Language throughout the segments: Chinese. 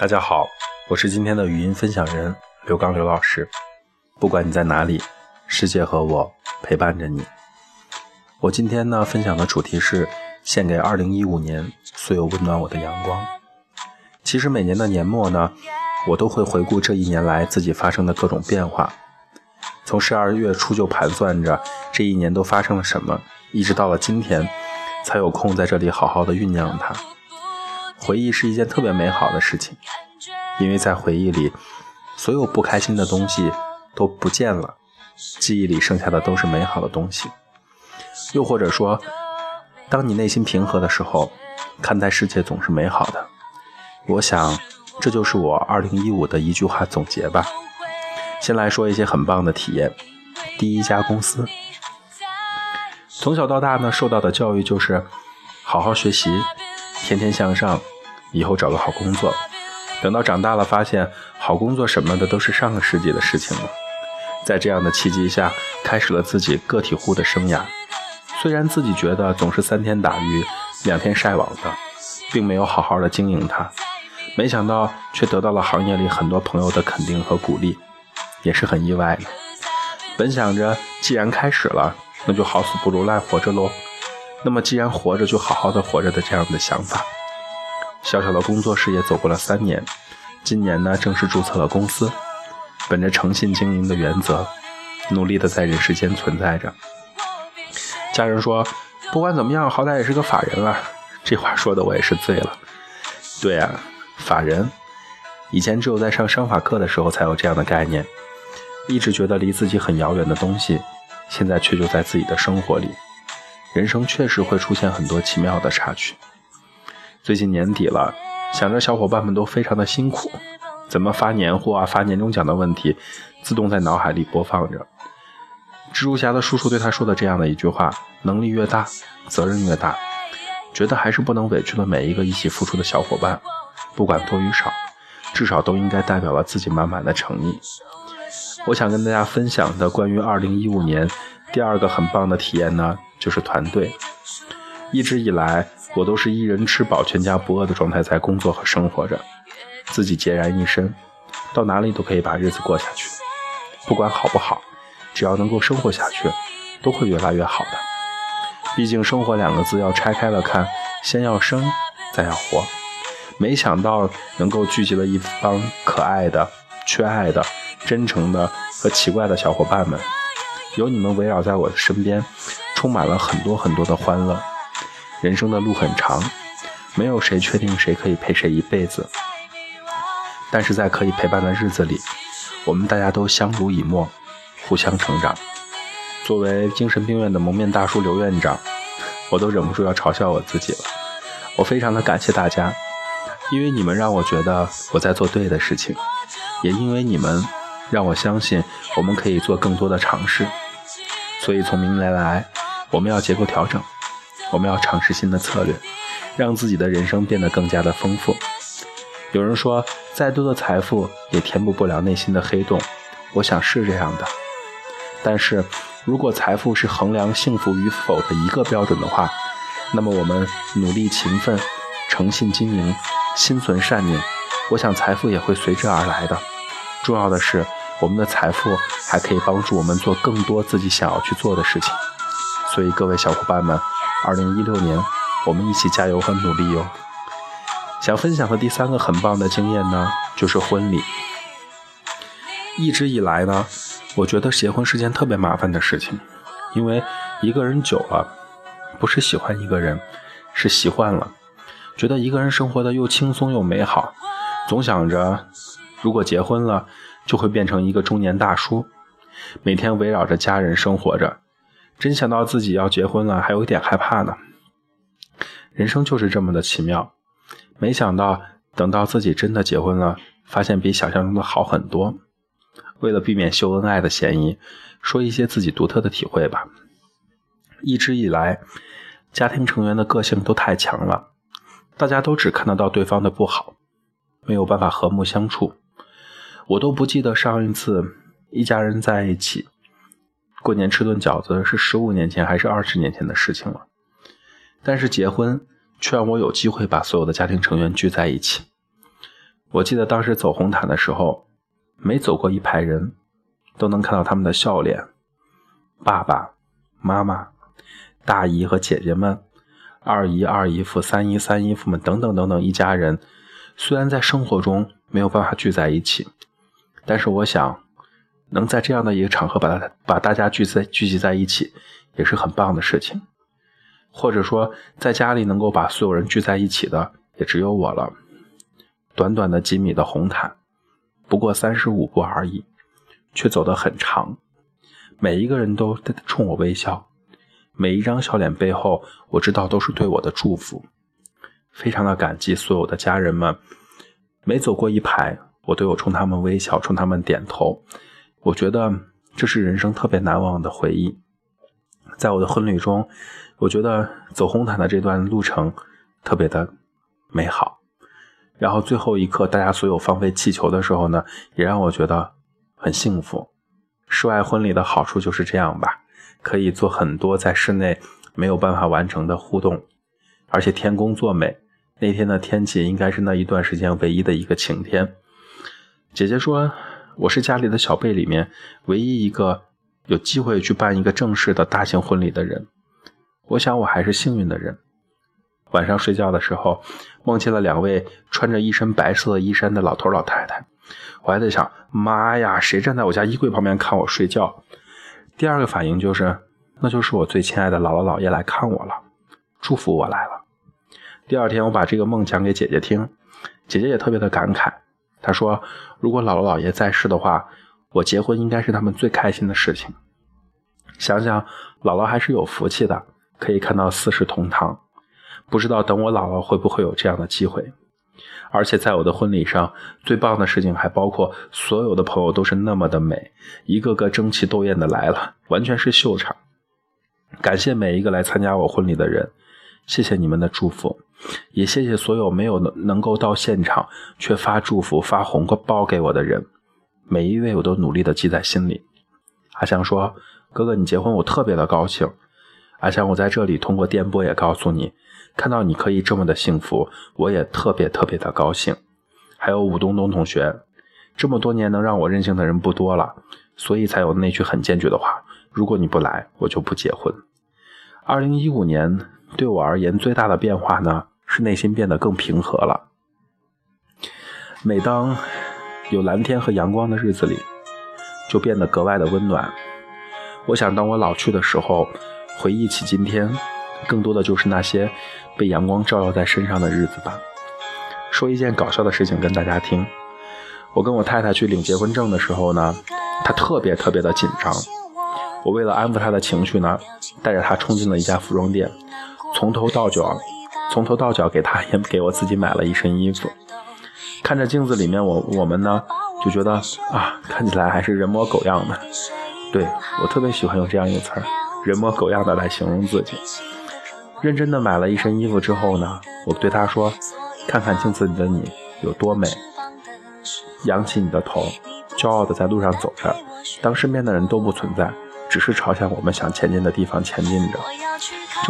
大家好，我是今天的语音分享人刘刚刘老师。不管你在哪里，世界和我陪伴着你。我今天呢分享的主题是献给2015年所有温暖我的阳光。其实每年的年末呢，我都会回顾这一年来自己发生的各种变化，从十二月初就盘算着这一年都发生了什么，一直到了今天，才有空在这里好好的酝酿它。回忆是一件特别美好的事情，因为在回忆里，所有不开心的东西都不见了，记忆里剩下的都是美好的东西。又或者说，当你内心平和的时候，看待世界总是美好的。我想，这就是我2015的一句话总结吧。先来说一些很棒的体验。第一家公司，从小到大呢，受到的教育就是好好学习，天天向上。以后找个好工作，等到长大了，发现好工作什么的都是上个世纪的事情了。在这样的契机下，开始了自己个体户的生涯。虽然自己觉得总是三天打鱼两天晒网的，并没有好好的经营它，没想到却得到了行业里很多朋友的肯定和鼓励，也是很意外的。本想着既然开始了，那就好死不如赖活着喽。那么既然活着，就好好的活着的这样的想法。小小的工作室也走过了三年，今年呢正式注册了公司，本着诚信经营的原则，努力的在人世间存在着。家人说，不管怎么样，好歹也是个法人了。这话说的我也是醉了。对啊，法人，以前只有在上商法课的时候才有这样的概念，一直觉得离自己很遥远的东西，现在却就在自己的生活里。人生确实会出现很多奇妙的插曲。最近年底了，想着小伙伴们都非常的辛苦，怎么发年货啊、发年终奖的问题，自动在脑海里播放着。蜘蛛侠的叔叔对他说的这样的一句话：“能力越大，责任越大。”觉得还是不能委屈了每一个一起付出的小伙伴，不管多与少，至少都应该代表了自己满满的诚意。我想跟大家分享的关于2015年第二个很棒的体验呢，就是团队。一直以来。我都是一人吃饱全家不饿的状态在工作和生活着，自己孑然一身，到哪里都可以把日子过下去，不管好不好，只要能够生活下去，都会越来越好的。毕竟生活两个字要拆开了看，先要生，再要活。没想到能够聚集了一帮可爱的、缺爱的、真诚的和奇怪的小伙伴们，有你们围绕在我的身边，充满了很多很多的欢乐。人生的路很长，没有谁确定谁可以陪谁一辈子。但是在可以陪伴的日子里，我们大家都相濡以沫，互相成长。作为精神病院的蒙面大叔刘院长，我都忍不住要嘲笑我自己了。我非常的感谢大家，因为你们让我觉得我在做对的事情，也因为你们让我相信我们可以做更多的尝试。所以从明年来，我们要结构调整。我们要尝试新的策略，让自己的人生变得更加的丰富。有人说，再多的财富也填补不了内心的黑洞。我想是这样的。但是如果财富是衡量幸福与否的一个标准的话，那么我们努力勤奋、诚信经营、心存善念，我想财富也会随之而来的。重要的是，我们的财富还可以帮助我们做更多自己想要去做的事情。所以，各位小伙伴们。二零一六年，我们一起加油和努力哟！想分享的第三个很棒的经验呢，就是婚礼。一直以来呢，我觉得结婚是件特别麻烦的事情，因为一个人久了，不是喜欢一个人，是习惯了，觉得一个人生活的又轻松又美好，总想着如果结婚了，就会变成一个中年大叔，每天围绕着家人生活着。真想到自己要结婚了，还有一点害怕呢。人生就是这么的奇妙，没想到等到自己真的结婚了，发现比想象中的好很多。为了避免秀恩爱的嫌疑，说一些自己独特的体会吧。一直以来，家庭成员的个性都太强了，大家都只看得到对方的不好，没有办法和睦相处。我都不记得上一次一家人在一起。过年吃顿饺子是十五年前还是二十年前的事情了，但是结婚却让我有机会把所有的家庭成员聚在一起。我记得当时走红毯的时候，每走过一排人，都能看到他们的笑脸。爸爸妈妈、大姨和姐姐们、二姨、二姨夫、三姨、三姨夫们等等等等一家人，虽然在生活中没有办法聚在一起，但是我想，能在这样的一个场合把他把大家聚在聚集在一起，也是很棒的事情。或者说，在家里能够把所有人聚在一起的，也只有我了。短短的几米的红毯，不过三十五步而已，却走得很长。每一个人都冲我微笑，每一张笑脸背后，我知道都是对我的祝福。非常的感激所有的家人们，每走过一排，我都有冲他们微笑，冲他们点头。我觉得这是人生特别难忘的回忆。在我的婚礼中，我觉得走红毯的这段路程特别的美好。然后最后一刻，大家所有放飞气球的时候呢，也让我觉得很幸福。室外婚礼的好处就是这样吧，可以做很多在室内没有办法完成的互动，而且天公作美，那天的天气应该是那一段时间唯一的一个晴天。姐姐说，我是家里的小辈里面唯一一个有机会去办一个正式的大型婚礼的人，我想我还是幸运的人。晚上睡觉的时候，梦见了两位穿着一身白色衣衫的老头老太太。我还在想，妈呀，谁站在我家衣柜旁边看我睡觉？第二个反应就是，那就是我最亲爱的姥姥姥爷来看我了，祝福我来了。第二天，我把这个梦讲给姐姐听，姐姐也特别的感慨。他说，如果姥姥姥爷在世的话，我结婚应该是他们最开心的事情。想想姥姥还是有福气的，可以看到四世同堂。不知道等我老了会不会有这样的机会。而且在我的婚礼上，最棒的事情还包括所有的朋友都是那么的美，一个个争奇斗艳的来了，完全是秀场。感谢每一个来参加我婚礼的人，谢谢你们的祝福，也谢谢所有没有能能够到现场却发祝福、发红包给我的人，每一位我都努力的记在心里。阿香说：“哥哥，你结婚我特别的高兴。”阿香，我在这里通过电波也告诉你。看到你可以这么的幸福，我也特别特别的高兴。还有武东东同学，这么多年能让我任性的人不多了，所以才有那句很坚决的话：如果你不来，我就不结婚。二零一五年对我而言最大的变化呢，内心变得更平和了。每当有蓝天和阳光的日子里，就变得格外的温暖。我想，当我老去的时候，回忆起今天。更多的就是那些被阳光照耀在身上的日子吧。说一件搞笑的事情跟大家听。我跟我太太去领结婚证的时候呢，她特别特别的紧张。我为了安抚她的情绪呢，带着她冲进了一家服装店，从头到脚，从头到脚给她也给我自己买了一身衣服。看着镜子里面我我们呢，就觉得啊，看起来还是人模狗样的。对我特别喜欢用这样一个词儿，人模狗样的来形容自己。认真的买了一身衣服之后呢，我对他说：“看看镜子里的你有多美。”扬起你的头，骄傲的在路上走着。当身边的人都不存在，只是朝向我们想前进的地方前进着。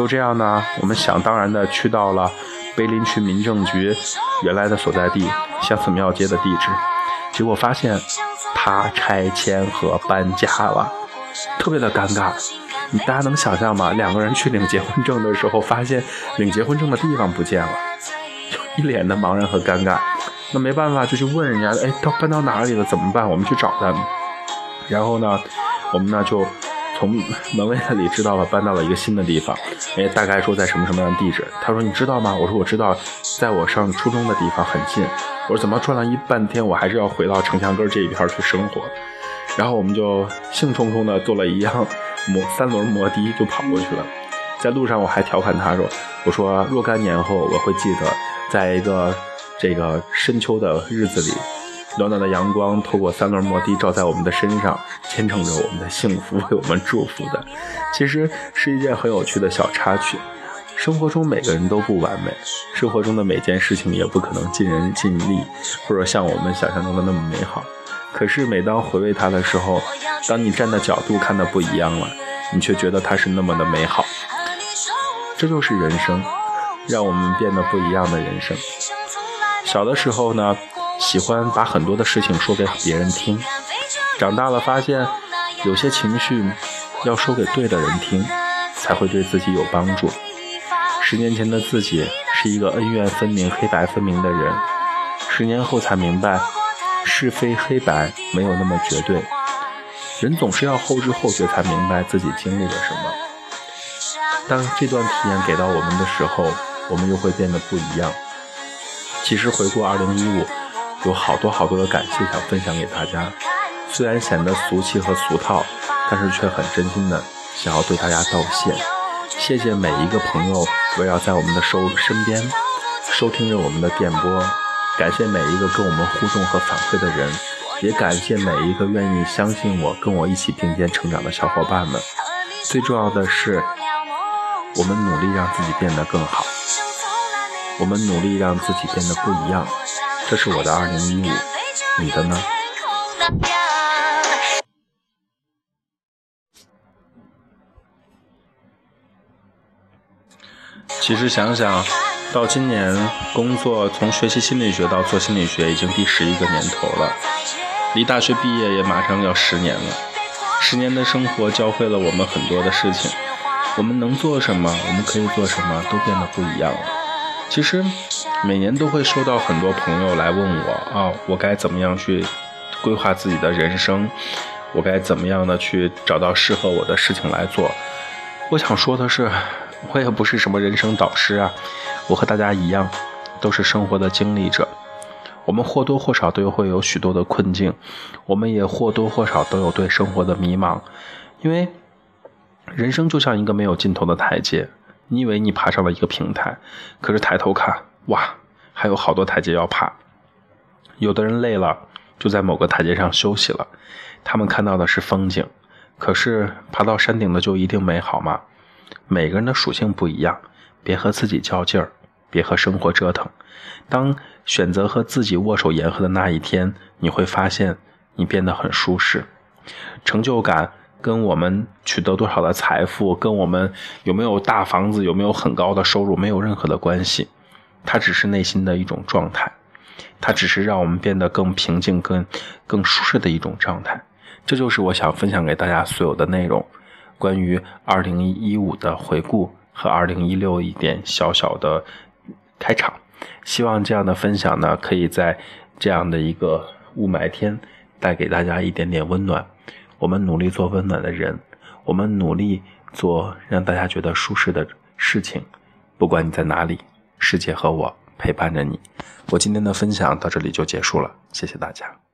就这样呢，我们想当然的去到了碑林区民政局原来的所在地相思庙街的地址，结果发现他拆迁和搬家了，特别的尴尬。大家能想象吗？两个人去领结婚证的时候，发现领结婚证的地方不见了，就一脸的茫然和尴尬。那没办法，就去问人家，哎，到搬到哪里了？怎么办？我们去找他们。然后呢，我们呢就从门卫那里知道了搬到了一个新的地方。哎，大概说在什么什么样的地址？他说你知道吗？我说我知道，在我上初中的地方很近。我说怎么转了一半天，我还是要回到城墙根这一片去生活。然后我们就兴冲冲的坐了一辆。摩三轮摩的就跑过去了，在路上我还调侃他说：“我说若干年后我会记得，在一个这个深秋的日子里，暖暖的阳光透过三轮摩的照在我们的身上，牵扯着我们的幸福，为我们祝福的。其实是一件很有趣的小插曲。生活中每个人都不完美，生活中的每件事情也不可能尽人尽力，或者像我们想象中的那么美好。”可是每当回味它的时候，当你站的角度看的不一样了，你却觉得它是那么的美好。这就是人生，让我们变得不一样的人生。小的时候呢，喜欢把很多的事情说给别人听。长大了发现，有些情绪要说给对的人听，才会对自己有帮助。十年前的自己是一个恩怨分明、黑白分明的人，十年后才明白，是非黑白没有那么绝对。人总是要后知后觉才明白自己经历了什么。当这段体验给到我们的时候，我们又会变得不一样。其实回顾2015，有好多好多的感谢想分享给大家。虽然显得俗气和俗套，但是却很真心的想要对大家道谢。谢谢每一个朋友围绕在我们的收身边，收听着我们的电波。感谢每一个跟我们互动和反馈的人，也感谢每一个愿意相信我、跟我一起并肩成长的小伙伴们。最重要的是，我们努力让自己变得更好。我们努力让自己变得不一样，这是我的二零一五，你的呢？其实想想，到今年工作从学习心理学到做心理学已经第十一个年头了，离大学毕业也马上要十年了。十年的生活教会了我们很多的事情，我们能做什么，我们可以做什么，都变得不一样了。其实，每年都会收到很多朋友来问我啊，我该怎么样去规划自己的人生？我该怎么样的去找到适合我的事情来做？我想说的是，我也不是什么人生导师啊，我和大家一样，都是生活的经历者。我们或多或少都会有许多的困境，我们也或多或少都有对生活的迷茫，因为人生就像一个没有尽头的台阶。你以为你爬上了一个平台，可是抬头看，哇，还有好多台阶要爬。有的人累了，就在某个台阶上休息了。他们看到的是风景，可是爬到山顶的就一定美好吗？每个人的属性不一样，别和自己较劲儿，别和生活折腾。当选择和自己握手言和的那一天，你会发现你变得很舒适，成就感。跟我们取得多少的财富，跟我们有没有大房子，有没有很高的收入，没有任何的关系。它只是内心的一种状态，它只是让我们变得更平静、更更舒适的一种状态。这就是我想分享给大家所有的内容，关于二零一五的回顾和二零一六一点小小的开场。希望这样的分享呢，可以在这样的一个雾霾天，带给大家一点点温暖。我们努力做温暖的人，我们努力做让大家觉得舒适的事情。不管你在哪里，世界和我陪伴着你。我今天的分享到这里就结束了，谢谢大家。